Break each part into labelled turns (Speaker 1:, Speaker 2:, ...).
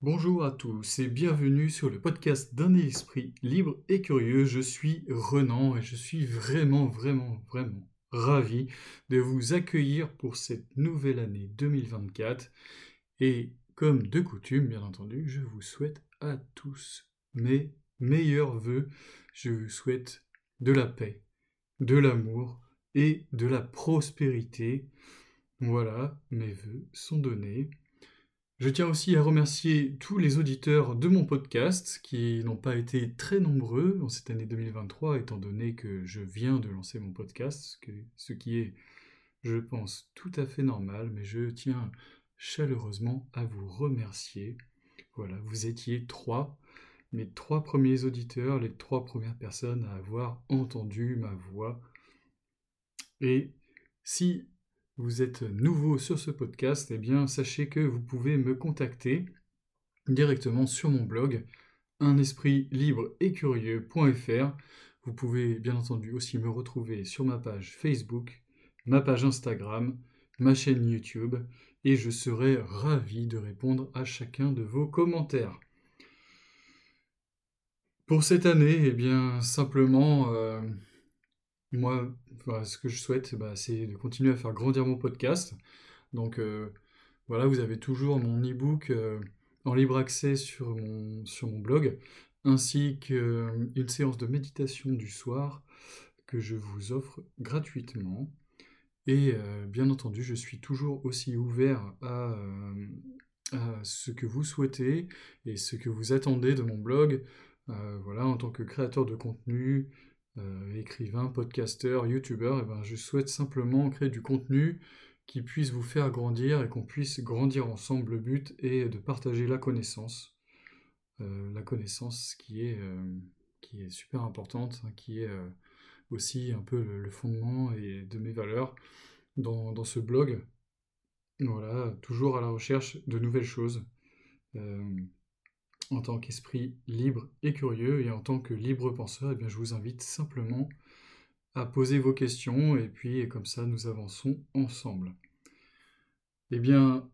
Speaker 1: Bonjour à tous et bienvenue sur le podcast d'un esprit libre et curieux. Je suis Renan et je suis vraiment, vraiment, vraiment ravi de vous accueillir pour cette nouvelle année 2024. Et comme de coutume, bien entendu, je vous souhaite à tous mes meilleurs voeux. Je vous souhaite de la paix, de l'amour et de la prospérité. Voilà, mes voeux sont donnés. Je tiens aussi à remercier tous les auditeurs de mon podcast qui n'ont pas été très nombreux en cette année 2023 étant donné que je viens de lancer mon podcast, ce qui est, je pense, tout à fait normal, mais je tiens chaleureusement à vous remercier. Voilà, vous étiez trois, mes trois premiers auditeurs, les trois premières personnes à avoir entendu ma voix. Et si vous êtes nouveau sur ce podcast, eh bien sachez que vous pouvez me contacter directement sur mon blog un esprit libre et curieux.fr. Vous pouvez bien entendu aussi me retrouver sur ma page Facebook, ma page Instagram, ma chaîne YouTube et je serai ravi de répondre à chacun de vos commentaires. Pour cette année, eh bien simplement euh, moi, ce que je souhaite, bah, c'est de continuer à faire grandir mon podcast. Donc euh, voilà, vous avez toujours mon e-book euh, en libre accès sur mon, blog, ainsi qu'une séance de méditation du soir que je vous offre gratuitement. Et euh, bien entendu, je suis toujours aussi ouvert à, à, ce que vous souhaitez et ce que vous attendez de mon blog. voilà, en tant que créateur de contenu, euh, écrivain, podcasteur, youtubeur, et ben, je souhaite simplement créer du contenu qui puisse vous faire grandir et qu'on puisse grandir ensemble. Le but est de partager la connaissance, euh, la connaissance qui est, euh, qui est super importante, hein, qui est aussi un peu le, fondement et de mes valeurs dans, dans, ce blog. Voilà, toujours à la recherche de nouvelles choses en tant qu'esprit libre et curieux et en tant que libre penseur, eh bien, je vous invite simplement à poser vos questions et puis comme ça nous avançons ensemble. Eh bien,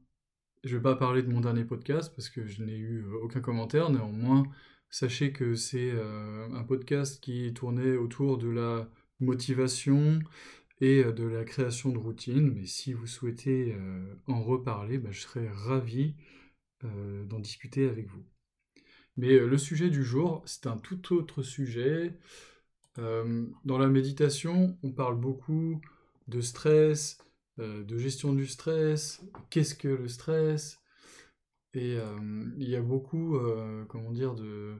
Speaker 1: je ne vais pas parler de mon dernier podcast parce que je n'ai eu euh, aucun commentaire, néanmoins, sachez que c'est euh, un podcast qui tournait autour de la motivation et euh, de la création de routines, mais si vous souhaitez en reparler, bah, je serais ravi d'en discuter avec vous. Mais euh, le sujet du jour, c'est un tout autre sujet. Euh, dans la méditation, on parle beaucoup de stress, euh, de gestion du stress, qu'est-ce que le stress? Et il y a beaucoup, comment dire, de,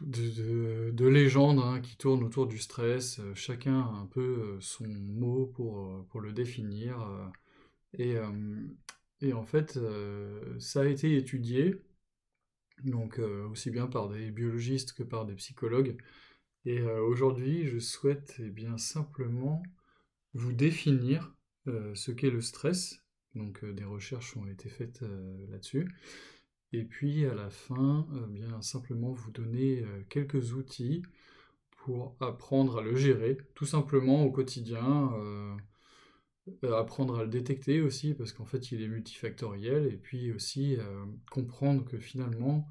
Speaker 1: de, légendes hein, qui tournent autour du stress. chacun a un peu son mot pour, pour le définir. et, et en fait, ça a été étudié donc euh, aussi bien par des biologistes que par des psychologues. Et euh, aujourd'hui, je souhaite eh bien simplement vous définir euh, ce qu'est le stress. Donc des recherches ont été faites là-dessus. Et puis à la fin, bien simplement vous donner quelques outils pour apprendre à le gérer, tout simplement au quotidien apprendre à le détecter aussi, parce qu'en fait il est multifactoriel, et puis aussi euh, comprendre que finalement,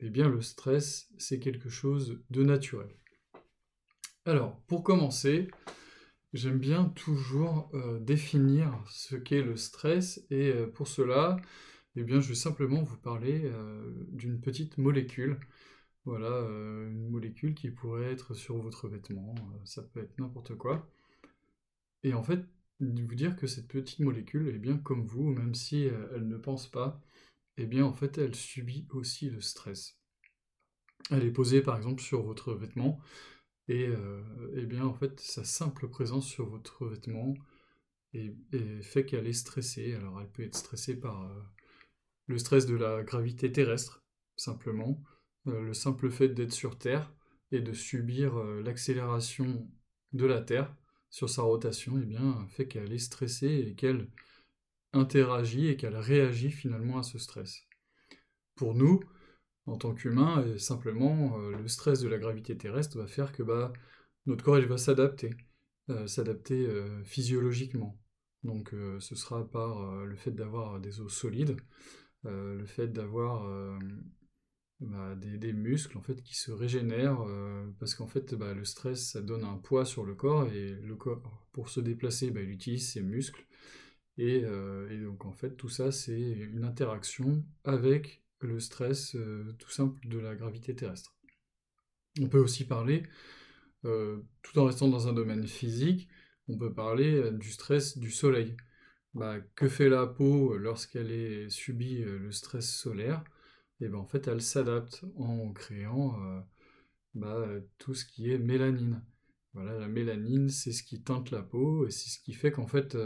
Speaker 1: eh bien, le stress, c'est quelque chose de naturel. Alors, pour commencer, j'aime bien toujours euh, définir ce qu'est le stress, et pour cela, eh bien, je vais simplement vous parler d'une petite molécule. Voilà, une molécule qui pourrait être sur votre vêtement, ça peut être n'importe quoi. Vous dire que cette petite molécule, eh bien, comme vous, même si euh, elle ne pense pas, eh bien, en fait, elle subit aussi le stress. Elle est posée, par exemple, sur votre vêtement, et euh, eh bien, en fait, sa simple présence sur votre vêtement fait qu'elle est stressée. Alors, elle peut être stressée par euh, le stress de la gravité terrestre, simplement, le simple fait d'être sur Terre et de subir l'accélération de la Terre sur sa rotation, eh bien, fait qu'elle est stressée et qu'elle interagit et qu'elle réagit finalement à ce stress. Pour nous, en tant qu'humains, euh, simplement, euh, le stress de la gravité terrestre va faire que bah, notre corps va s'adapter, euh, s'adapter physiologiquement. Donc ce sera par le fait d'avoir des os solides, le fait d'avoir bah, des, muscles en fait qui se régénèrent parce qu'en fait bah, le stress ça donne un poids sur le corps et le corps pour se déplacer bah, il utilise ses muscles et, donc en fait tout ça c'est une interaction avec le stress tout simple de la gravité terrestre. On peut aussi parler, tout en restant dans un domaine physique, on peut parler du stress du soleil. Que fait la peau lorsqu'elle est subit le stress solaire? Et ben en fait, elle s'adapte en créant bah, tout ce qui est mélanine. Voilà, la mélanine, c'est ce qui teinte la peau et c'est ce qui fait qu'en fait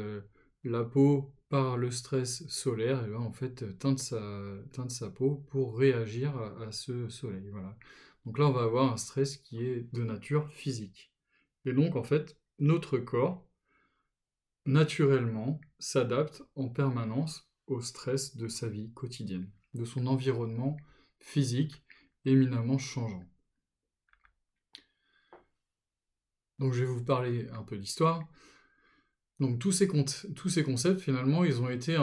Speaker 1: la peau par le stress solaire, et ben, en fait teinte sa, teinte sa peau pour réagir à, ce soleil. Voilà. Donc là, on va avoir un stress qui est de nature physique. Et donc en fait, notre corps naturellement s'adapte en permanence au stress de sa vie quotidienne, de son environnement physique éminemment changeant. Donc je vais vous parler un peu d'histoire. Donc tous ces, tous ces, concepts, finalement, ils ont été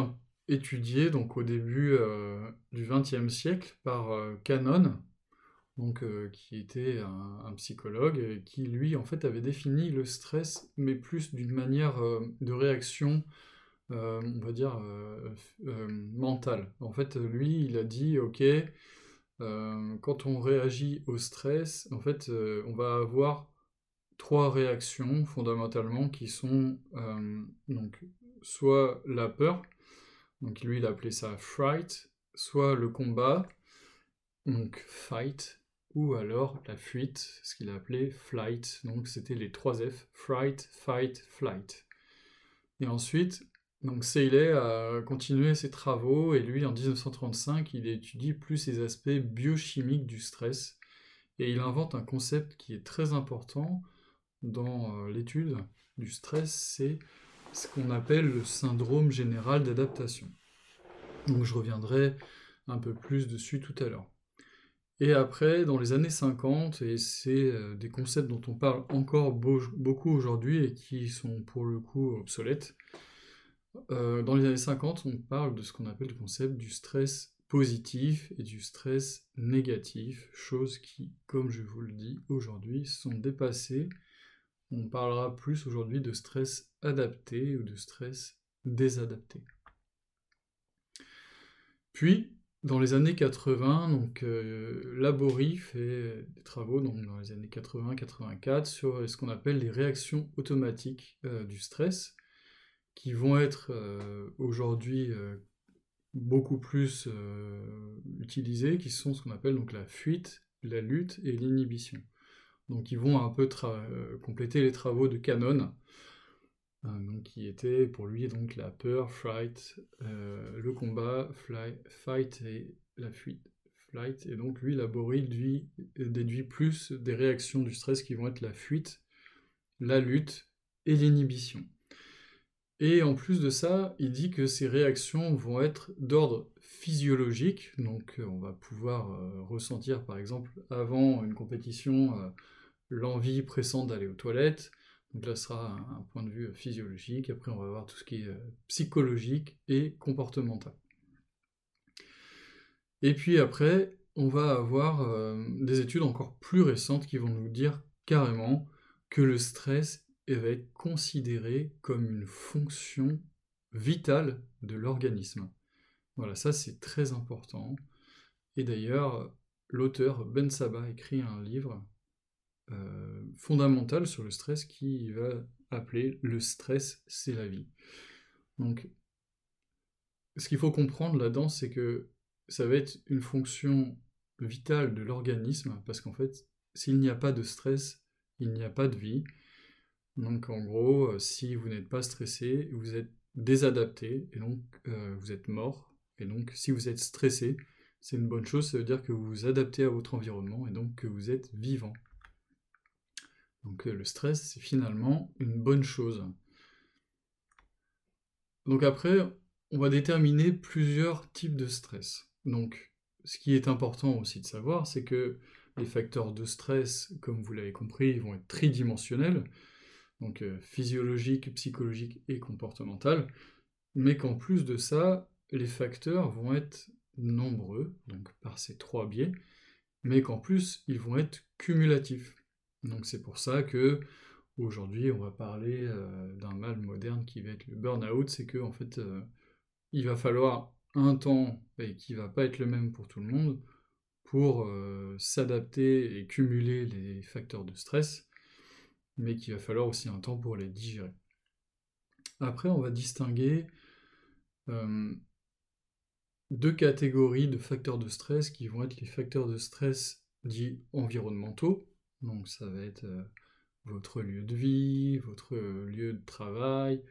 Speaker 1: étudiés donc, au début euh, du XXe siècle par euh, Cannon, euh, qui était un, psychologue, qui lui en fait avait défini le stress, mais plus d'une manière euh, de réaction, euh, on va dire, mentale. En fait, lui, il a dit, ok, quand on réagit au stress, en fait, on va avoir trois réactions fondamentalement qui sont donc soit la peur, donc lui il appelait ça fright, soit le combat, donc fight, ou alors la fuite, ce qu'il a appelé flight. Donc c'était les trois F, fright, fight, flight. Et ensuite, donc Seyley a continué ses travaux et lui en 1935, il étudie plus les aspects biochimiques du stress et il invente un concept qui est très important dans euh, l'étude du stress, c'est ce qu'on appelle le syndrome général d'adaptation. Donc je reviendrai un peu plus dessus tout à l'heure. Et après, dans les années 50, et c'est euh, des concepts dont on parle encore beaucoup aujourd'hui et qui sont pour le coup obsolètes, euh, dans les années 50, on parle de ce qu'on appelle le concept du stress positif et du stress négatif, choses qui, comme je vous le dis aujourd'hui, sont dépassées. On parlera plus aujourd'hui de stress adapté ou de stress désadapté. Puis, dans les années 80, donc, euh, Laborie fait des travaux dans les années 80-84 sur ce qu'on appelle les réactions automatiques euh, du stress, qui vont être euh, aujourd'hui beaucoup plus utilisées, qui sont ce qu'on appelle donc la fuite, la lutte et l'inhibition. Donc ils vont un peu compléter les travaux de Canon, euh, qui était pour lui donc la peur, fright, euh, le combat, fly, fight et la fuite. Flight, et donc lui, Laborie lui, déduit plus des réactions du stress qui vont être la fuite, la lutte et l'inhibition. Et en plus de ça, il dit que ces réactions vont être d'ordre physiologique, donc euh, on va pouvoir ressentir par exemple avant une compétition l'envie pressante d'aller aux toilettes, donc là, ce sera un, point de vue physiologique. Après, on va voir tout ce qui est euh, psychologique et comportemental. Et puis après, on va avoir euh, des études encore plus récentes qui vont nous dire carrément que le stress va être considéré comme une fonction vitale de l'organisme. Voilà, ça c'est très important. Et d'ailleurs, l'auteur Ben Saba écrit un livre euh, fondamentale sur le stress qui va appeler le stress, c'est la vie. Donc, ce qu'il faut comprendre là-dedans, c'est que ça va être une fonction vitale de l'organisme, parce qu'en fait, s'il n'y a pas de stress, il n'y a pas de vie. Donc en gros, euh, si vous n'êtes pas stressé, vous êtes désadapté, et donc euh, vous êtes mort. Et donc si vous êtes stressé, c'est une bonne chose, ça veut dire que vous vous adaptez à votre environnement, et donc que vous êtes vivant. Donc euh, le stress, c'est finalement une bonne chose. Donc après, on va déterminer plusieurs types de stress. Donc ce qui est important aussi de savoir, c'est que les facteurs de stress, comme vous l'avez compris, vont être tridimensionnels, donc euh, physiologiques, psychologiques et comportementaux, mais qu'en plus de ça, les facteurs vont être nombreux, donc par ces trois biais, mais qu'en plus, ils vont être cumulatifs. Donc c'est pour ça que aujourd'hui, on va parler euh, d'un mal moderne qui va être le burn-out, c'est que en fait, euh, il va falloir un temps et qui va pas être le même pour tout le monde pour s'adapter et cumuler les facteurs de stress, mais qu'il va falloir aussi un temps pour les digérer. Après, on va distinguer deux catégories de facteurs de stress qui vont être les facteurs de stress dits environnementaux. Donc ça va être euh, votre lieu de vie, votre lieu de travail.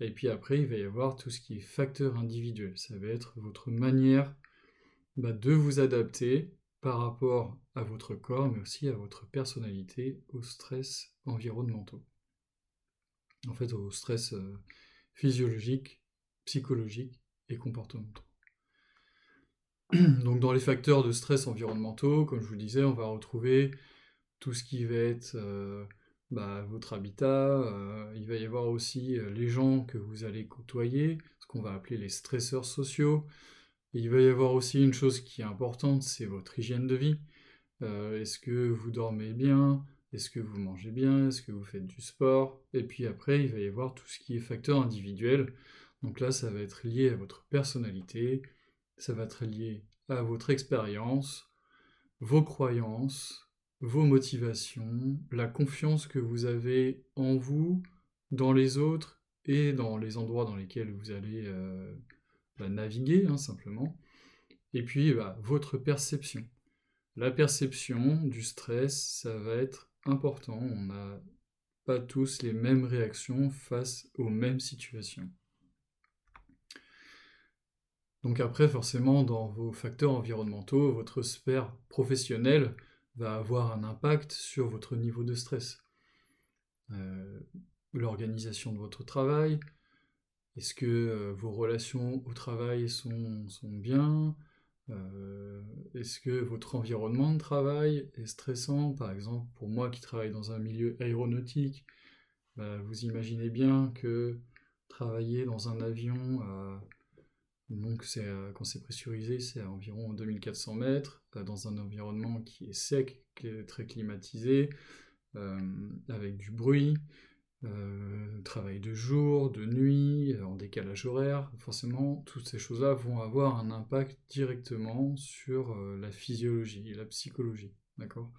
Speaker 1: Et puis après, il va y avoir tout ce qui est facteur individuel. Ça va être votre manière bah, de vous adapter par rapport à votre corps, mais aussi à votre personnalité, aux stress environnementaux. En fait, aux stress euh, physiologiques, psychologiques et comportementaux. Donc dans les facteurs de stress environnementaux, comme je vous disais, on va retrouver tout ce qui va être euh, bah, votre habitat, euh, il va y avoir aussi les gens que vous allez côtoyer, ce qu'on va appeler les stresseurs sociaux. Il va y avoir aussi une chose qui est importante, c'est votre hygiène de vie. Est-ce que vous dormez bien? Est-ce que vous mangez bien? Est-ce que vous faites du sport? Et puis après, il va y avoir tout ce qui est facteur individuel. Donc là, ça va être lié à votre personnalité, ça va être lié à votre expérience, vos croyances, vos motivations, la confiance que vous avez en vous, dans les autres et dans les endroits dans lesquels vous allez euh, naviguer, hein, simplement. Et puis, bah, votre perception. La perception du stress, ça va être important. On n'a pas tous les mêmes réactions face aux mêmes situations. Donc après, forcément, dans vos facteurs environnementaux, votre sphère professionnelle va avoir un impact sur votre niveau de stress. Euh, l'organisation de votre travail, est-ce que euh, vos relations au travail sont, bien? Euh, Est-ce que votre environnement de travail est stressant? Par exemple, pour moi qui travaille dans un milieu aéronautique, bah, vous imaginez bien que travailler dans un avion donc quand c'est pressurisé, c'est à environ 2400 mètres, euh, dans un environnement qui est sec, qui est très climatisé, euh, avec du bruit, travail de jour, de nuit, en décalage horaire. Forcément, toutes ces choses-là vont avoir un impact directement sur la physiologie la psychologie. D'accord?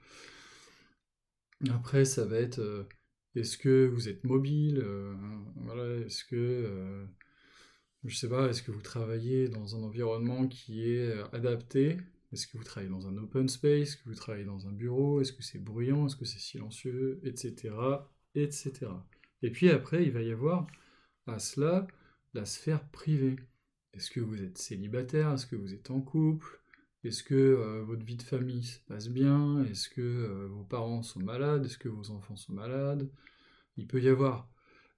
Speaker 1: Après, ça va être est-ce que vous êtes mobile voilà, Est-ce que je sais pas, est-ce que vous travaillez dans un environnement qui est euh, adapté? Est-ce que vous travaillez dans un open space? Est-ce que vous travaillez dans un bureau? Est-ce que c'est bruyant? Est-ce que c'est silencieux? Etc. Etc. Et puis après, il va y avoir à cela la sphère privée. Est-ce que vous êtes célibataire? Est-ce que vous êtes en couple? Est-ce que euh, votre vie de famille se passe bien? Est-ce que euh, vos parents sont malades? Est-ce que vos enfants sont malades? Il peut y avoir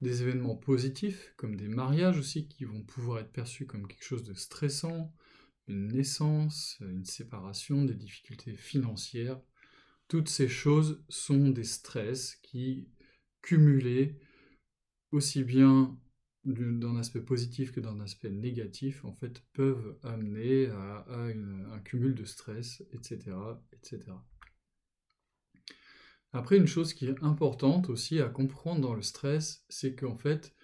Speaker 1: des événements positifs, comme des mariages aussi, qui vont pouvoir être perçus comme quelque chose de stressant, une naissance, une séparation, des difficultés financières. Toutes ces choses sont des stress qui, cumulés, aussi bien d'un aspect positif que d'un aspect négatif, en fait, peuvent amener à, un cumul de stress, etc., etc. Après, une chose qui est importante aussi à comprendre dans le stress, c'est qu'en fait,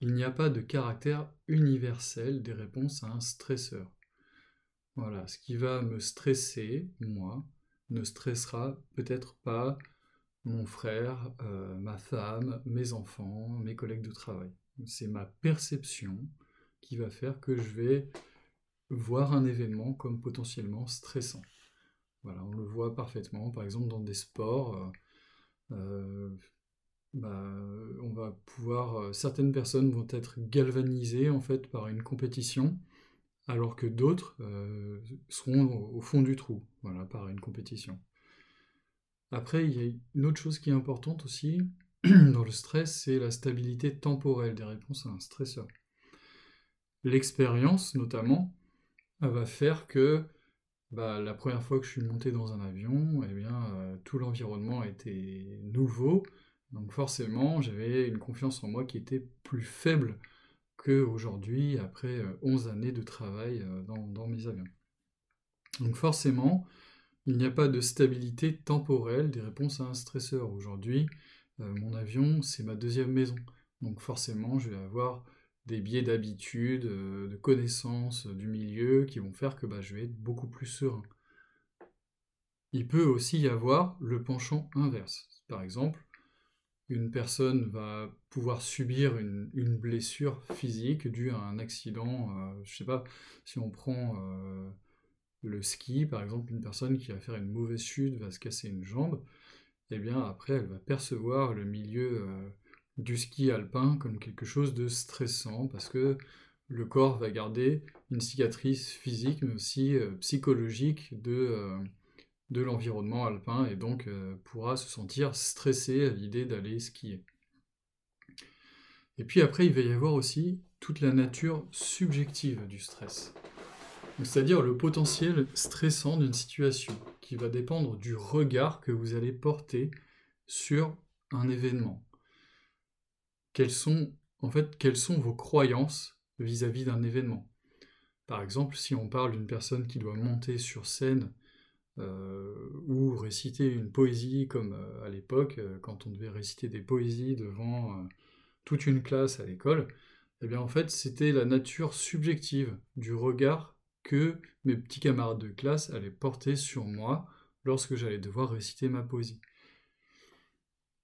Speaker 1: il n'y a pas de caractère universel des réponses à un stresseur. Voilà, ce qui va me stresser, moi, ne stressera peut-être pas mon frère, euh, ma femme, mes enfants, mes collègues de travail. C'est ma perception qui va faire que je vais voir un événement comme potentiellement stressant. Voilà, on le voit parfaitement, par exemple dans des sports. Euh, euh, bah, on va pouvoir, certaines personnes vont être galvanisées en fait par une compétition, alors que d'autres seront au, fond du trou, voilà, par une compétition. Après, il y a une autre chose qui est importante aussi dans le stress, c'est la stabilité temporelle des réponses à un stresseur. L'expérience, notamment, va faire que bah, la première fois que je suis monté dans un avion, eh bien, euh, tout l'environnement était nouveau. Donc forcément, j'avais une confiance en moi qui était plus faible qu'aujourd'hui, après 11 euh, années de travail euh, dans, mes avions. Donc forcément, il n'y a pas de stabilité temporelle des réponses à un stresseur. Aujourd'hui, euh, mon avion, c'est ma deuxième maison. Donc forcément, je vais avoir des biais d'habitude, euh, de connaissances du milieu qui vont faire que bah, je vais être beaucoup plus serein. Il peut aussi y avoir le penchant inverse. Par exemple, une personne va pouvoir subir une, blessure physique due à un accident. je euh, sais pas, si on prend euh, le ski, par exemple, une personne qui va faire une mauvaise chute va se casser une jambe, et eh bien après elle va percevoir le milieu euh, du ski alpin comme quelque chose de stressant parce que le corps va garder une cicatrice physique mais aussi psychologique de de l'environnement alpin et donc euh, pourra se sentir stressé à l'idée d'aller skier. Et puis après, il va y avoir aussi toute la nature subjective du stress. C'est-à-dire le potentiel stressant d'une situation qui va dépendre du regard que vous allez porter sur un événement. Quelles sont, en fait, quelles sont vos croyances vis-à-vis d'un événement? Par exemple, si on parle d'une personne qui doit monter sur scène euh, ou réciter une poésie comme euh, à l'époque, euh, quand on devait réciter des poésies devant toute une classe à l'école, eh bien en fait c'était la nature subjective du regard que mes petits camarades de classe allaient porter sur moi lorsque j'allais devoir réciter ma poésie.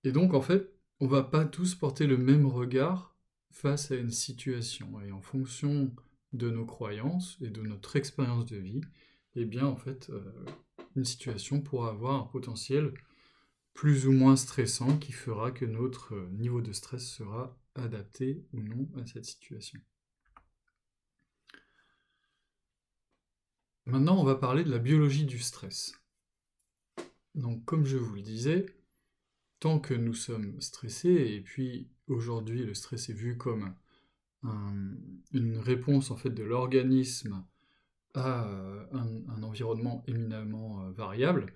Speaker 1: Et donc en fait, on va pas tous porter le même regard face à une situation et en fonction de nos croyances et de notre expérience de vie, eh bien en fait une situation pourra avoir un potentiel plus ou moins stressant qui fera que notre niveau de stress sera adapté ou non à cette situation. Maintenant, on va parler de la biologie du stress. Donc, comme je vous le disais, tant que nous sommes stressés, et puis aujourd'hui le stress est vu comme une réponse en fait de l'organisme à euh, un, environnement éminemment euh, variable,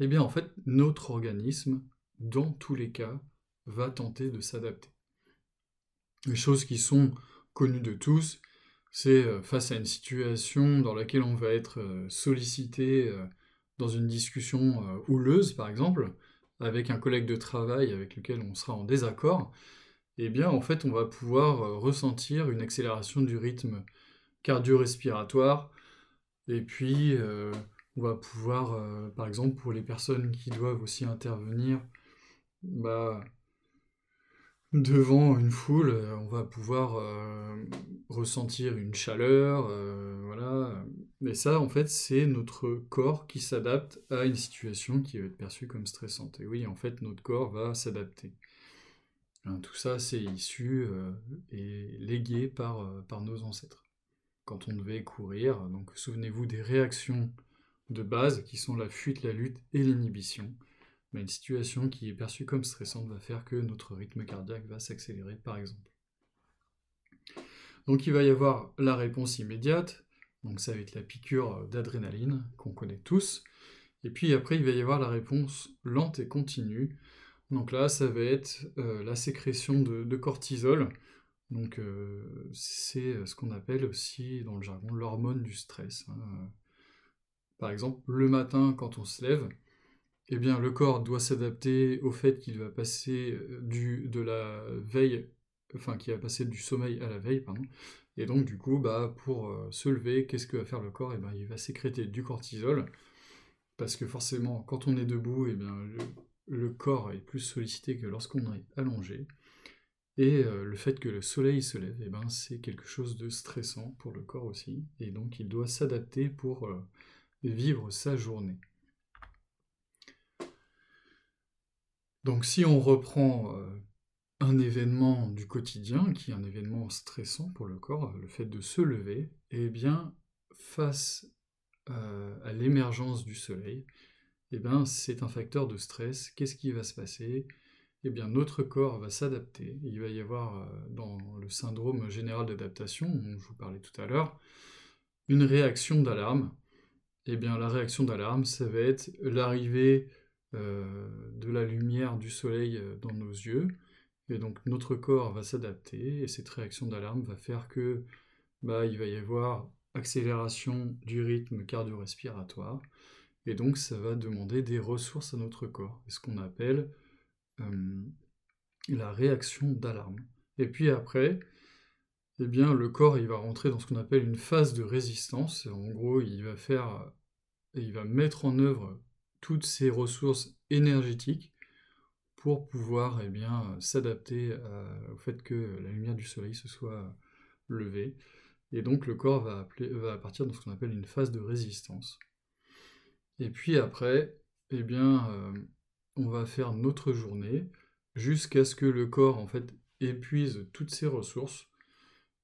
Speaker 1: eh bien en fait notre organisme, dans tous les cas, va tenter de s'adapter. Les choses qui sont connues de tous, c'est euh, face à une situation dans laquelle on va être sollicité dans une discussion houleuse, par exemple, avec un collègue de travail avec lequel on sera en désaccord, eh bien en fait on va pouvoir ressentir une accélération du rythme cardio-respiratoire, et puis, euh, on va pouvoir, euh, par exemple, pour les personnes qui doivent aussi intervenir, bah, devant une foule, euh, on va pouvoir ressentir une chaleur, voilà. Mais ça, en fait, c'est notre corps qui s'adapte à une situation qui va être perçue comme stressante. Et oui, en fait, notre corps va s'adapter. Hein, tout ça, c'est issu et légué par, par nos ancêtres quand on devait courir. Donc souvenez-vous des réactions de base qui sont la fuite, la lutte et l'inhibition. Une situation qui est perçue comme stressante va faire que notre rythme cardiaque va s'accélérer par exemple. Donc il va y avoir la réponse immédiate, donc ça va être la piqûre d'adrénaline qu'on connaît tous. Et puis après il va y avoir la réponse lente et continue. Donc là ça va être euh, la sécrétion de cortisol donc euh, c'est euh, ce qu'on appelle aussi dans le jargon l'hormone du stress. Hein. Par exemple, le matin quand on se lève, eh bien le corps doit s'adapter au fait qu'il va passer euh, du, de la veille, enfin qu'il va passer du sommeil à la veille, pardon. Et donc du coup, bah, pour se lever, qu'est-ce que va faire le corps? Eh bien, il va sécréter du cortisol, parce que forcément, quand on est debout, eh bien, le corps est plus sollicité que lorsqu'on est allongé. Et euh, le fait que le soleil se lève, eh ben, c'est quelque chose de stressant pour le corps aussi. Et donc il doit s'adapter pour euh, vivre sa journée. Donc si on reprend euh, un événement du quotidien, qui est un événement stressant pour le corps, le fait de se lever, eh bien, face à l'émergence du soleil, eh ben, c'est un facteur de stress. Qu'est-ce qui va se passer? Eh bien notre corps va s'adapter. Il va y avoir euh, dans le syndrome général d'adaptation, dont je vous parlais tout à l'heure, une réaction d'alarme. Eh bien la réaction d'alarme, ça va être l'arrivée euh, de la lumière du soleil euh, dans nos yeux. Et donc notre corps va s'adapter et cette réaction d'alarme va faire que bah, il va y avoir accélération du rythme cardio-respiratoire. Et donc, ça va demander des ressources à notre corps, ce qu'on appelle euh, la réaction d'alarme. Et puis après, eh bien, le corps il va rentrer dans ce qu'on appelle une phase de résistance. En gros, il va faire, il va mettre en œuvre toutes ses ressources énergétiques pour pouvoir eh s'adapter au fait que la lumière du soleil se soit levée. Et donc le corps va, va partir dans ce qu'on appelle une phase de résistance. Et puis après, eh bien, euh, on va faire notre journée jusqu'à ce que le corps en fait épuise toutes ses ressources.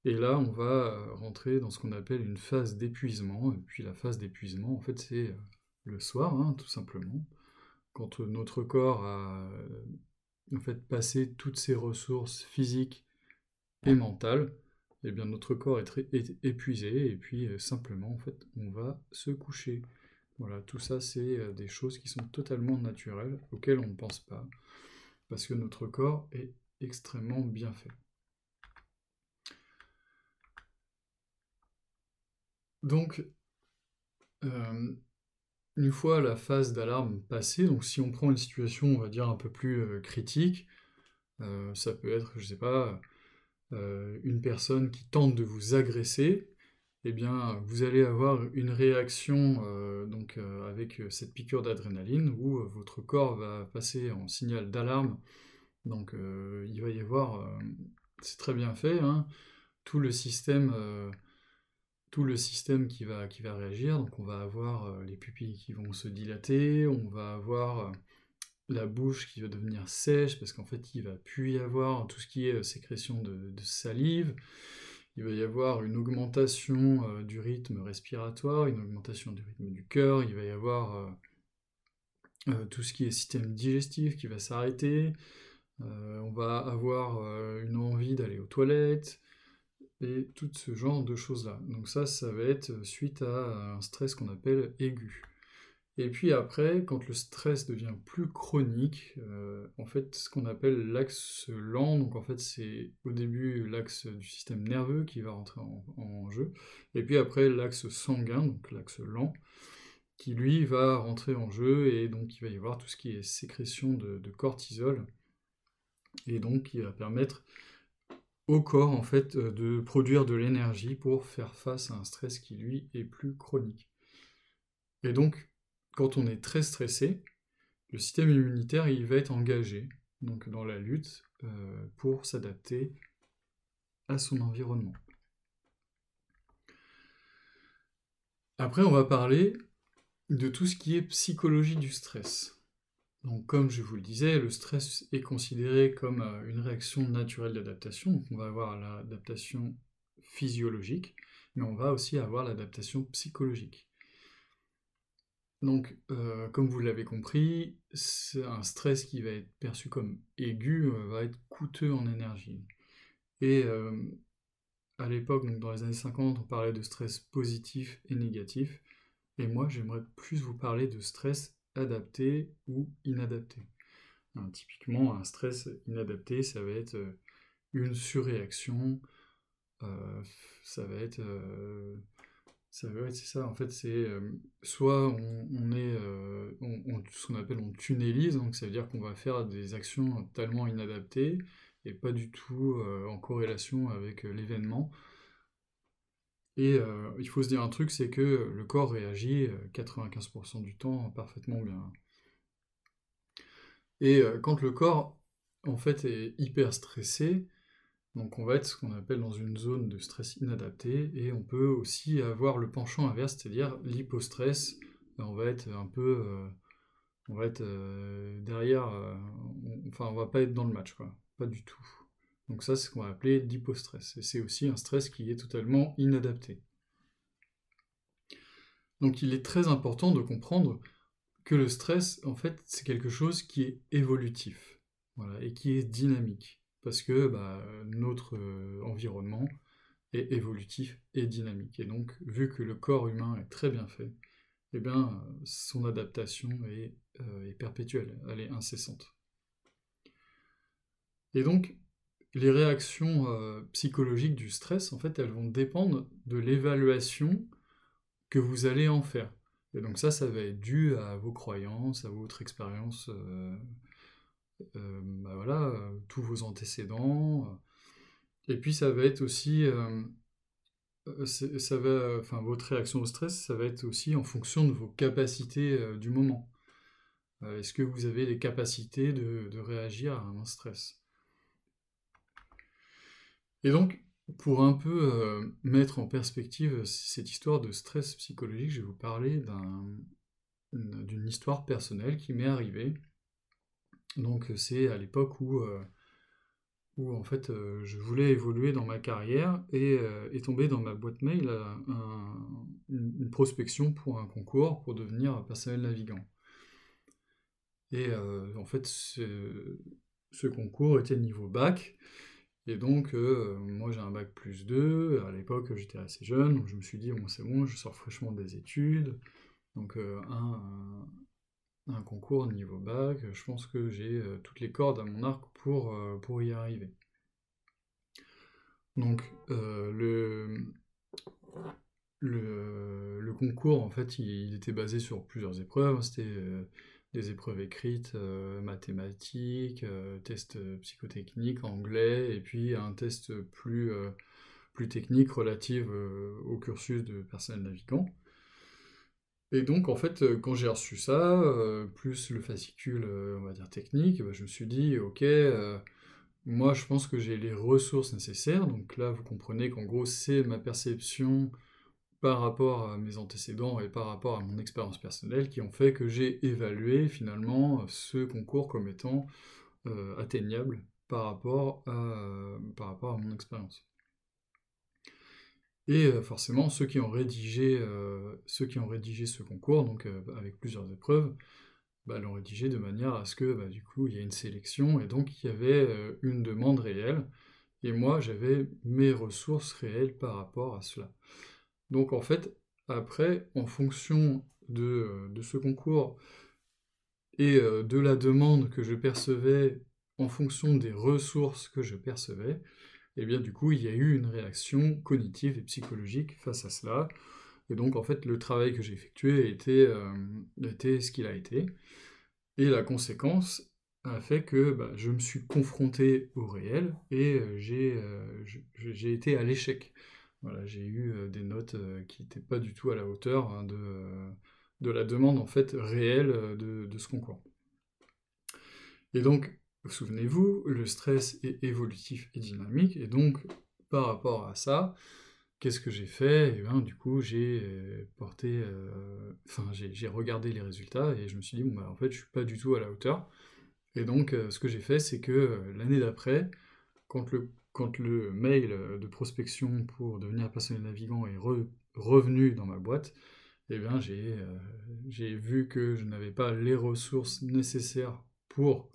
Speaker 1: Et là, on va euh, rentrer dans ce qu'on appelle une phase d'épuisement. Et puis la phase d'épuisement, en fait, c'est euh, le soir, hein, tout simplement. Quand notre corps a en fait passé toutes ses ressources physiques et mentales, eh bien notre corps est, épuisé et puis simplement en fait on va se coucher. Voilà, tout ça, c'est euh, des choses qui sont totalement naturelles, auxquelles on ne pense pas, parce que notre corps est extrêmement bien fait. Donc, euh, une fois la phase d'alarme passée, donc si on prend une situation, on va dire, un peu plus euh, critique, ça peut être, je ne sais pas, une personne qui tente de vous agresser, eh bien, vous allez avoir une réaction euh, donc, euh, avec euh, cette piqûre d'adrénaline où votre corps va passer en signal d'alarme. Donc, il va y avoir, c'est très bien fait, hein, tout le système, tout le système qui va, qui va réagir. Donc, on va avoir les pupilles qui vont se dilater, on va avoir la bouche qui va devenir sèche parce qu'en fait, il va plus y avoir tout ce qui est sécrétion de salive. Il va y avoir une augmentation euh, du rythme respiratoire, une augmentation du rythme du cœur, il va y avoir euh, euh, tout ce qui est système digestif qui va s'arrêter, on va avoir une envie d'aller aux toilettes, tout ce genre de choses-là. Donc ça, ça va être suite à un stress qu'on appelle aigu. Et puis après, quand le stress devient plus chronique, euh, en fait, ce qu'on appelle l'axe lent, donc en fait, c'est au début l'axe du système nerveux qui va rentrer en, jeu, et puis après l'axe sanguin, donc l'axe lent, qui lui va rentrer en jeu, et donc il va y avoir tout ce qui est sécrétion de, de cortisol, et donc qui va permettre au corps en fait euh, de produire de l'énergie pour faire face à un stress qui lui est plus chronique. Et donc quand on est très stressé, le système immunitaire il va être engagé donc dans la lutte euh, pour s'adapter à son environnement. Après, on va parler de tout ce qui est psychologie du stress. Donc, comme je vous le disais, le stress est considéré comme euh, une réaction naturelle d'adaptation. Donc, on va avoir l'adaptation physiologique, mais on va aussi avoir l'adaptation psychologique. Donc, euh, comme vous l'avez compris, un stress qui va être perçu comme aigu euh, va être coûteux en énergie. Et à l'époque, dans les années 50, on parlait de stress positif et négatif. Et moi, j'aimerais plus vous parler de stress adapté ou inadapté. typiquement, un stress inadapté, ça va être une surréaction, ça va être ça, c'est ça. En fait, c'est euh, soit on, est, euh, ce qu'on appelle on tunnelise, donc ça veut dire qu'on va faire des actions tellement inadaptées et pas du tout euh, en corrélation avec l'événement. Et il faut se dire un truc, c'est que le corps réagit 95% du temps parfaitement bien. Et quand le corps en fait est hyper stressé, donc on va être ce qu'on appelle dans une zone de stress inadapté et on peut aussi avoir le penchant inverse, c'est-à-dire l'hypostress. On va être un peu, euh, on va être euh, derrière, euh, enfin on va pas être dans le match, quoi, pas du tout. Donc ça c'est ce qu'on va appeler l'hypostress et c'est aussi un stress qui est totalement inadapté. Donc il est très important de comprendre que le stress en fait c'est quelque chose qui est évolutif, voilà, et qui est dynamique parce que bah, notre euh, environnement est évolutif et dynamique. Et donc, vu que le corps humain est très bien fait, eh bien, son adaptation est, euh, est perpétuelle, elle est incessante. Et donc, les réactions euh, psychologiques du stress, en fait, elles vont dépendre de l'évaluation que vous allez en faire. Et donc ça, ça va être dû à vos croyances, à votre expérience, euh, euh, bah voilà, tous vos antécédents. Et puis ça va être aussi, ça va, enfin votre réaction au stress, ça va être aussi en fonction de vos capacités du moment. Est-ce que vous avez les capacités de réagir à un stress? Et donc, pour un peu euh, mettre en perspective cette histoire de stress psychologique, je vais vous parler d'une histoire personnelle qui m'est arrivée. Donc c'est à l'époque où, euh, où en fait euh, je voulais évoluer dans ma carrière et est tombé dans ma boîte mail une, prospection pour un concours pour devenir personnel navigant. Et en fait ce concours était niveau bac. Et donc, euh, moi j'ai un bac plus 2, à l'époque j'étais assez jeune, donc je me suis dit, bon c'est bon, je sors fraîchement des études, donc euh, un, concours niveau bac, je pense que j'ai euh, toutes les cordes à mon arc pour, pour y arriver. Donc le, le, le, concours, en fait, il, était basé sur plusieurs épreuves, c'était des épreuves écrites, euh, mathématiques, euh, tests psychotechniques, anglais, et puis un test plus, euh, plus technique relatif au cursus de personnel navigant. Et donc, en fait, quand j'ai reçu ça, plus le fascicule, on va dire, technique, bah, je me suis dit, ok, moi, je pense que j'ai les ressources nécessaires. Donc là, vous comprenez qu'en gros, c'est ma perception par rapport à mes antécédents et par rapport à mon expérience personnelle qui ont fait que j'ai évalué finalement ce concours comme étant euh, atteignable par rapport à, mon expérience. Et euh, forcément, ceux qui ont rédigé, euh, ceux qui ont rédigé ce concours, donc avec plusieurs épreuves, bah, l'ont rédigé de manière à ce que bah, du coup il y ait une sélection et donc il y avait une demande réelle et moi j'avais mes ressources réelles par rapport à cela. Donc en fait, après, en fonction de, ce concours et euh, de la demande que je percevais en fonction des ressources que je percevais, et eh bien du coup, il y a eu une réaction cognitive et psychologique face à cela. Et donc, en fait, le travail que j'ai effectué était, euh, ce qu'il a été. Et la conséquence a fait que bah, je me suis confronté au réel et euh, j'ai été à l'échec. Voilà, j'ai eu euh, des notes euh, qui n'étaient pas du tout à la hauteur hein, de, euh, de, la demande en fait réelle de, ce concours. Et donc, souvenez-vous, le stress est évolutif et dynamique, et donc par rapport à ça, qu'est-ce que j'ai fait? Et eh bien, du coup, j'ai porté, enfin, j'ai regardé les résultats et je me suis dit bon bah en fait, je suis pas du tout à la hauteur. Et donc, ce que j'ai fait, c'est que l'année d'après, quand le quand le mail de prospection pour devenir personnel navigant est revenu dans ma boîte, eh bien euh, j'ai vu que je n'avais pas les ressources nécessaires pour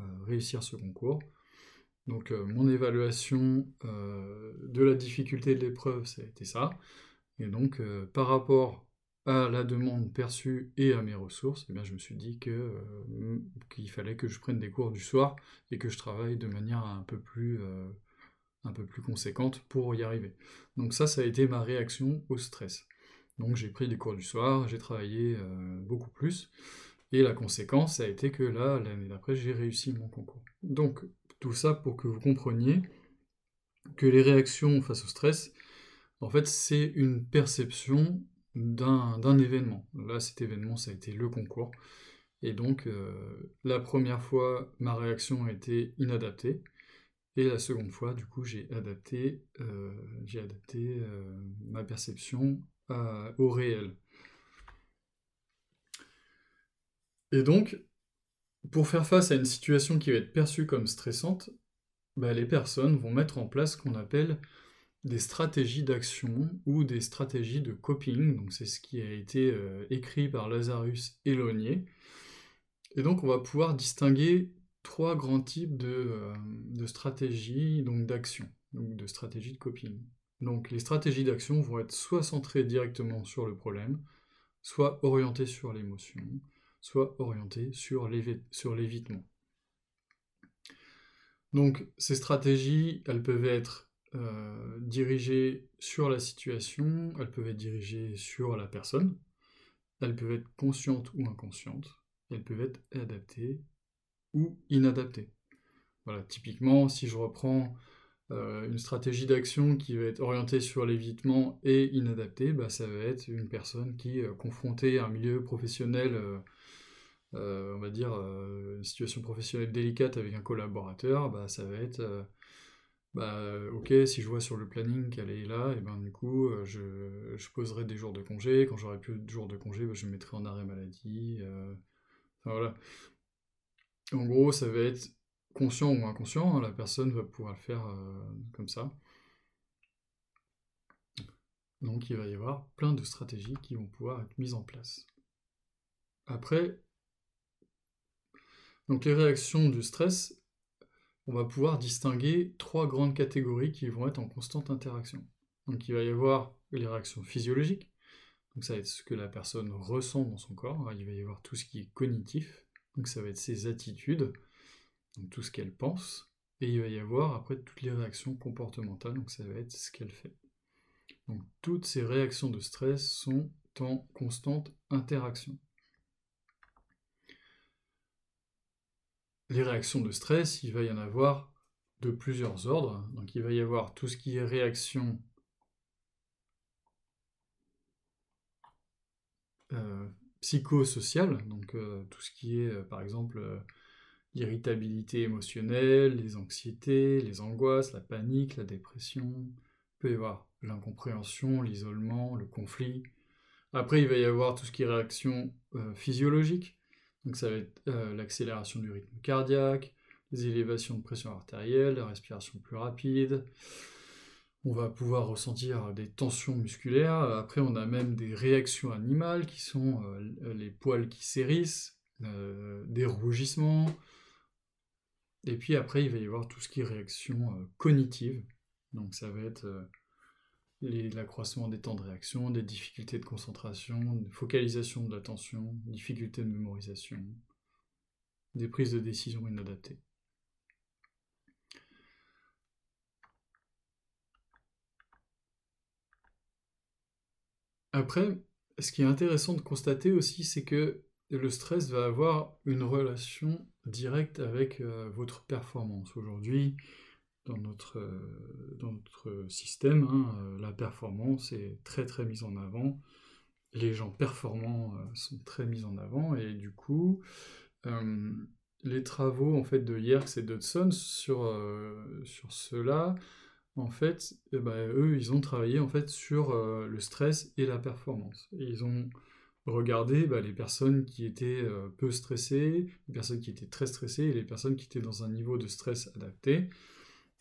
Speaker 1: euh, réussir ce concours. Donc euh, mon évaluation de la difficulté de l'épreuve, ça a été ça. Et donc par rapport la demande perçue et à mes ressources, eh bien, je me suis dit que, euh, qu'il fallait que je prenne des cours du soir et que je travaille de manière un peu plus, euh, un peu plus conséquente pour y arriver. Donc ça, ça a été ma réaction au stress. Donc j'ai pris des cours du soir, j'ai travaillé euh, beaucoup plus, et la conséquence, a été que là, l'année d'après, j'ai réussi mon concours. Donc tout ça pour que vous compreniez que les réactions face au stress, en fait, c'est une perception d'un événement. Là, cet événement, ça a été le concours. Et donc, euh, la première fois, ma réaction a été inadaptée. Et la seconde fois, du coup, j'ai adapté, euh, adapté euh, ma perception au réel. Et donc, pour faire face à une situation qui va être perçue comme stressante, bah, les personnes vont mettre en place ce qu'on appelle des stratégies d'action ou des stratégies de coping. Donc c'est ce qui a été euh, écrit par Lazarus Elonier. Et donc on va pouvoir distinguer trois grands types de, euh, stratégies donc d'action, donc de stratégies de coping. Donc les stratégies d'action vont être soit centrées directement sur le problème, soit orientées sur l'émotion, soit orientées sur l'évitement. Donc ces stratégies, elles peuvent être euh, dirigées sur la situation, elles peuvent être dirigées sur la personne, elles peuvent être conscientes ou inconscientes, elles peuvent être adaptées ou inadaptées. Voilà, typiquement, si je reprends euh, une stratégie d'action qui va être orientée sur l'évitement et inadaptée, bah, ça va être une personne qui, est confrontée à un milieu professionnel euh, on va dire, euh, une situation professionnelle délicate avec un collaborateur, bah, ça va être, euh, bah, ok, si je vois sur le planning qu'elle est là, et ben du coup, je, je, poserai des jours de congé. Quand j'aurai plus de jours de congé, bah, je me mettrai en arrêt maladie. enfin voilà. En gros, ça va être conscient ou inconscient, hein, la personne va pouvoir le faire comme ça. Donc il va y avoir plein de stratégies qui vont pouvoir être mises en place. Après, donc les réactions du stress, on va pouvoir distinguer trois grandes catégories qui vont être en constante interaction. Donc il va y avoir les réactions physiologiques, donc ça va être ce que la personne ressent dans son corps, il va y avoir tout ce qui est cognitif, donc ça va être ses attitudes, tout ce qu'elle pense, et il va y avoir après toutes les réactions comportementales, donc ça va être ce qu'elle fait. Donc toutes ces réactions de stress sont en constante interaction. Les réactions de stress, il va y en avoir de plusieurs ordres. Il va y avoir tout ce qui est réaction euh, psychosociale, donc euh, tout ce qui est euh, par exemple l'irritabilité émotionnelle, les anxiétés, les angoisses, la panique, la dépression. Il peut y avoir l'incompréhension, l'isolement, le conflit. Après, il va y avoir tout ce qui est réaction physiologique, donc ça va être euh, l'accélération du rythme cardiaque, les élévations de pression artérielle, la respiration plus rapide. On va pouvoir ressentir des tensions musculaires. Après, on a même des réactions animales qui sont euh, les poils qui s'hérissent, euh, des rougissements. Et puis après, il va y avoir tout ce qui est réaction cognitive. Donc ça va être l'accroissement des temps de réaction, des difficultés de concentration, de focalisation de l'attention, difficultés de mémorisation, des prises de décision inadaptées. Après, ce qui est intéressant de constater aussi, c'est que le stress va avoir une relation directe avec euh, votre performance. Aujourd'hui, dans notre, euh, dans notre système, hein, euh, la performance est très très mise en avant. Les gens performants euh, sont très mis en avant et du coup, les travaux en fait de Yerkes et d'Hudson sur, sur cela, en fait, eh ben, eux, ils ont travaillé en fait sur le stress et la performance. ils ont regardé bah, les personnes qui étaient peu stressées, les personnes qui étaient très stressées et les personnes qui étaient dans un niveau de stress adapté.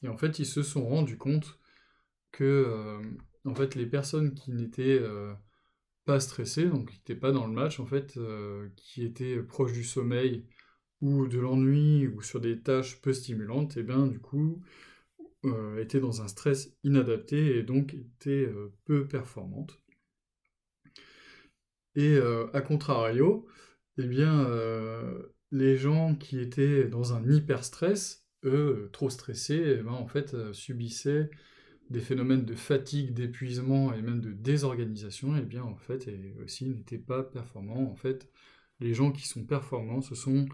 Speaker 1: Et en fait, ils se sont rendus compte que euh, les personnes qui n'étaient euh, pas stressées, donc qui n'étaient pas dans le match, en fait, euh, qui étaient proches du sommeil ou de l'ennui ou sur des tâches peu stimulantes, et eh bien du coup, étaient dans un stress inadapté et donc étaient peu performantes. Et à contrario, eh bien, les gens qui étaient dans un hyper stress, trop stressés, eh ben, en fait, euh, subissaient des phénomènes de fatigue, d'épuisement et même de désorganisation, et eh bien en fait, et aussi n'étaient pas performants. En fait, les gens qui sont performants, ce sont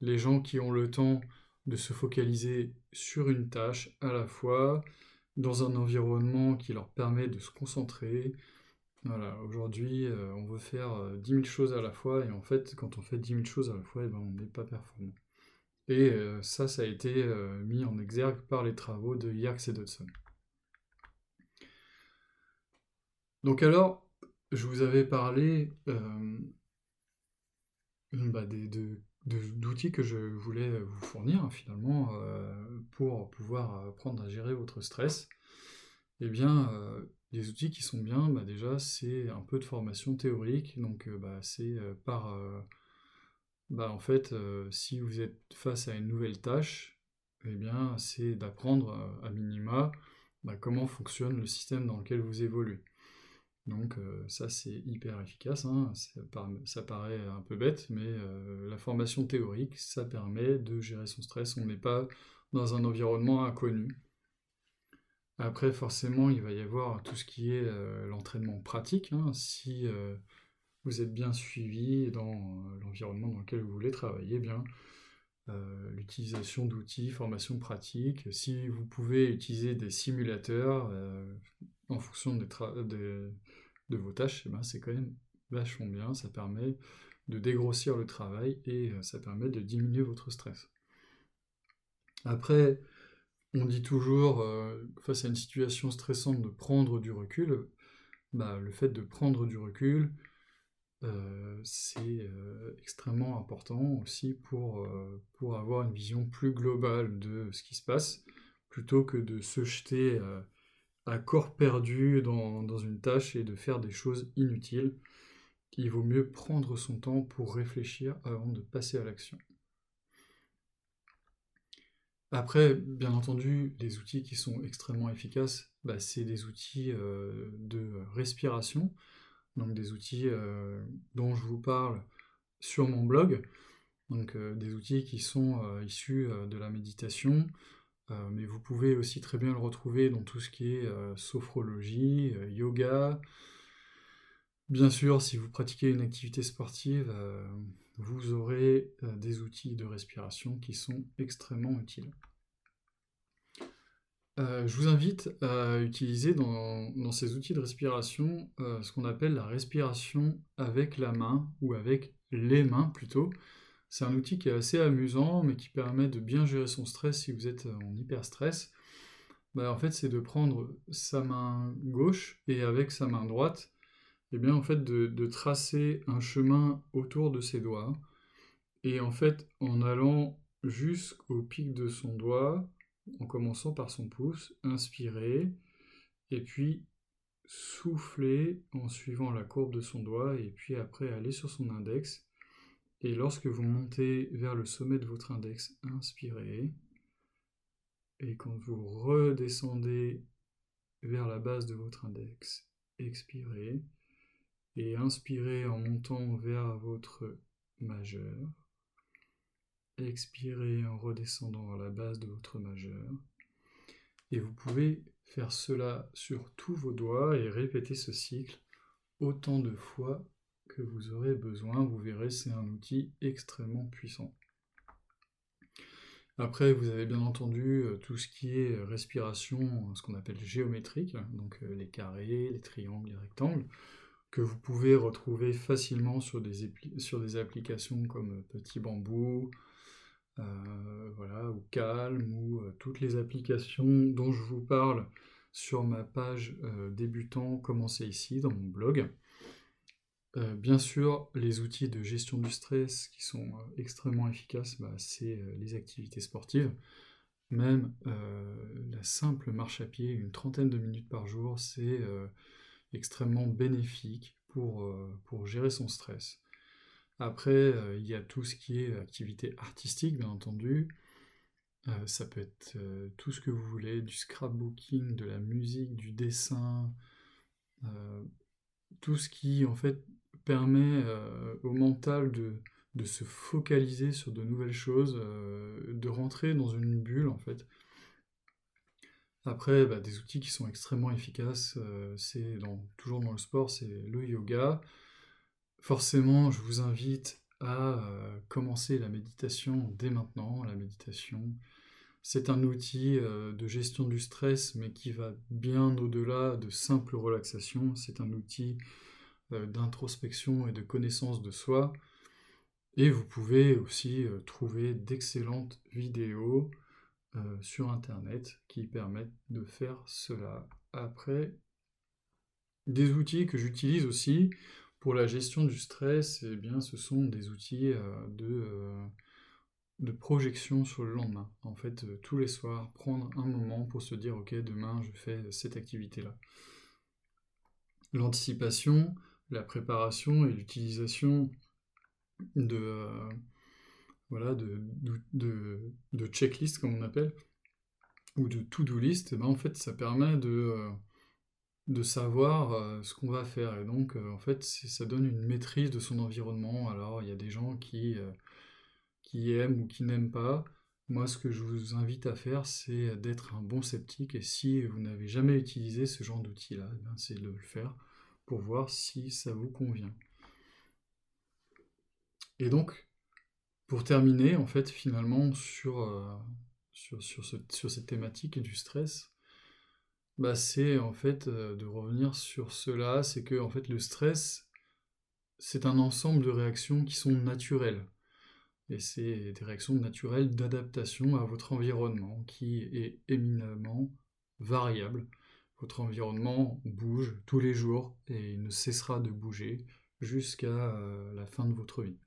Speaker 1: les gens qui ont le temps de se focaliser sur une tâche à la fois, dans un environnement qui leur permet de se concentrer. Voilà, aujourd'hui, euh, on veut faire euh, dix 10 000 choses à la fois, et en fait, quand on fait 10 000 choses à la fois, eh ben, on n'est pas performant. Et euh, ça, ça a été euh, mis en exergue par les travaux de Yerkes et Dodson. Donc alors, je vous avais parlé euh, bah, d'outils que je voulais vous fournir finalement pour pouvoir apprendre à gérer votre stress. Eh bien, les outils qui sont bien, bah, déjà, c'est un peu de formation théorique, donc bah, c'est par bah, en fait, euh, si vous êtes face à une nouvelle tâche, eh bien, c'est d'apprendre euh, à minima bah, comment fonctionne le système dans lequel vous évoluez. Donc euh, ça c'est hyper efficace, hein. ça, paraît un peu bête, mais la formation théorique, ça permet de gérer son stress. On n'est pas dans un environnement inconnu. Après, forcément, il va y avoir tout ce qui est l'entraînement pratique. Hein. si vous êtes bien suivi dans l'environnement dans lequel vous voulez travailler, eh bien l'utilisation d'outils, formation pratique. Si vous pouvez utiliser des simulateurs en fonction de vos tâches, eh ben, c'est quand même vachement bien. Ça permet de dégrossir le travail et ça permet de diminuer votre stress. Après, on dit toujours, euh, face à une situation stressante, de prendre du recul. Bah, le fait de prendre du recul, euh, c'est euh, extrêmement important aussi pour, pour avoir une vision plus globale de ce qui se passe, plutôt que de se jeter à corps perdu dans, dans, une tâche et de faire des choses inutiles. Il vaut mieux prendre son temps pour réfléchir avant de passer à l'action. Après, bien entendu, les outils qui sont extrêmement efficaces, bah, c'est des outils euh, de respiration, donc des outils euh, dont je vous parle sur mon blog, donc euh, des outils qui sont issus de la méditation, mais vous pouvez aussi très bien le retrouver dans tout ce qui est sophrologie, yoga. Bien sûr, si vous pratiquez une activité sportive, vous aurez euh, des outils de respiration qui sont extrêmement utiles. Euh, je vous invite à utiliser dans, ces outils de respiration euh, ce qu'on appelle la respiration avec la main ou avec les mains plutôt. C'est un outil qui est assez amusant mais qui permet de bien gérer son stress si vous êtes en hyper stress. Bah, en fait, c'est de prendre sa main gauche et avec sa main droite, eh bien en fait de, tracer un chemin autour de ses doigts et en fait en allant jusqu'au pic de son doigt en commençant par son pouce inspirer et puis souffler en suivant la courbe de son doigt et puis après aller sur son index. Et lorsque vous montez vers le sommet de votre index inspirez. Et quand vous redescendez vers la base de votre index expirez. Et inspirez en montant vers votre majeur. Expirez en redescendant à la base de votre majeur. Et vous pouvez faire cela sur tous vos doigts et répéter ce cycle autant de fois que vous aurez besoin. Vous verrez, c'est un outil extrêmement puissant. Après, vous avez bien entendu euh, tout ce qui est respiration, ce qu'on appelle géométrique, donc euh, les carrés, les triangles, les rectangles que vous pouvez retrouver facilement sur des, sur des applications comme Petit Bambou, euh, voilà, ou Calm, ou euh, toutes les applications dont je vous parle sur ma page euh, débutant Commencez ici dans mon blog. bien sûr, les outils de gestion du stress qui sont extrêmement efficaces, bah, c'est les activités sportives. Même la simple marche à pied, une trentaine de minutes par jour, c'est extrêmement bénéfique pour gérer son stress. Après, euh, il y a tout ce qui est activité artistique, bien entendu. Euh, ça peut être tout ce que vous voulez, du scrapbooking, de la musique, du dessin, tout ce qui en fait permet au mental de, se focaliser sur de nouvelles choses, de rentrer dans une bulle en fait. Après, bah, des outils qui sont extrêmement efficaces, euh, c'est toujours dans le sport, c'est le yoga. Forcément, je vous invite à euh, commencer la méditation dès maintenant. La méditation, c'est un outil euh, de gestion du stress, mais qui va bien au-delà de simple relaxation. C'est un outil d'introspection et de connaissance de soi. Et vous pouvez aussi trouver d'excellentes vidéos euh, sur Internet qui permettent de faire cela. Après, des outils que j'utilise aussi pour la gestion du stress, eh bien, ce sont des outils euh, de, euh, de projection sur le lendemain. En fait, tous les soirs, prendre un moment pour se dire, ok, demain, je fais cette activité-là. L'anticipation, la préparation et l'utilisation de voilà, de, de, de, comme on appelle, ou de to-do list, et ben en fait, ça permet de, euh, de savoir euh, ce qu'on va faire. Et donc, euh, en fait, ça donne une maîtrise de son environnement. Alors, il y a des gens qui, qui aiment ou qui n'aiment pas. moi, ce que je vous invite à faire, c'est d'être un bon sceptique. Et si vous n'avez jamais utilisé ce genre d'outil-là, eh c'est de le faire pour voir si ça vous convient. Et donc, pour terminer, en fait, finalement, sur, euh, sur, sur, cette thématique du stress, bah, c'est en fait euh, de revenir sur cela, c'est que en fait le stress, c'est un ensemble de réactions qui sont naturelles. Et c'est des réactions naturelles d'adaptation à votre environnement qui est éminemment variable. Votre environnement bouge tous les jours et il ne cessera de bouger jusqu'à euh, la fin de votre vie.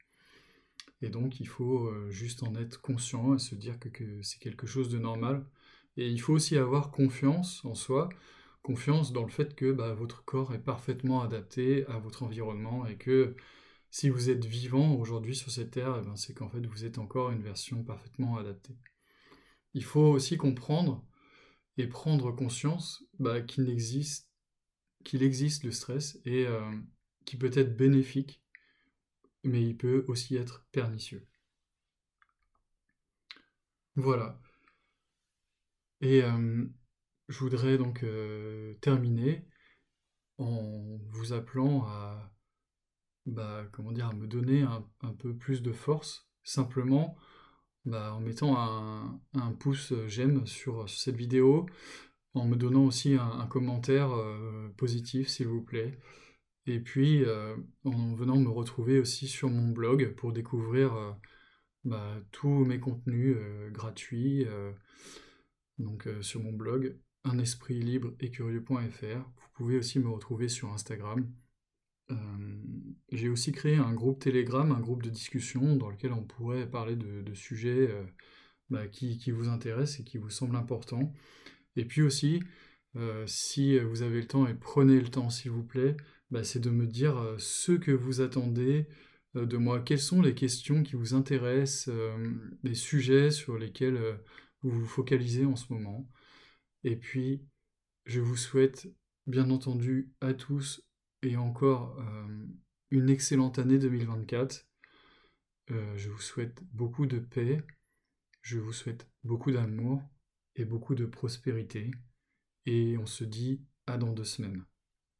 Speaker 1: Et donc il faut euh, juste en être conscient et se dire que, c'est quelque chose de normal. Et il faut aussi avoir confiance en soi, confiance dans le fait que bah, votre corps est parfaitement adapté à votre environnement et que si vous êtes vivant aujourd'hui sur cette terre, eh ben, c'est qu'en fait vous êtes encore une version parfaitement adaptée. Il faut aussi comprendre et prendre conscience bah, qu'il existe, le stress et euh, qui peut être bénéfique, mais il peut aussi être pernicieux. Voilà. Et je voudrais donc terminer en vous appelant à bah, comment dire, à me donner un, peu plus de force, simplement bah, en mettant un, pouce j'aime sur, cette vidéo, en me donnant aussi un, commentaire positif, s'il vous plaît. Et puis, en venant me retrouver aussi sur mon blog pour découvrir bah, tous mes contenus gratuits. Donc, sur mon blog, un et curieux.fr. Vous pouvez aussi me retrouver sur Instagram euh, j'ai aussi créé un groupe Telegram, un groupe de discussion dans lequel on pourrait parler de, sujets euh, bah, qui, vous intéressent et qui vous semblent importants. Et puis aussi, euh, si vous avez le temps, et prenez le temps s'il vous plaît, bah, c'est de me dire ce que vous attendez de moi, quelles sont les questions qui vous intéressent, les sujets sur lesquels vous vous focalisez en ce moment. Et puis, je vous souhaite bien entendu à tous et encore euh, une excellente année 2024. Euh, je vous souhaite beaucoup de paix, je vous souhaite beaucoup d'amour et beaucoup de prospérité. Et on se dit à dans deux semaines.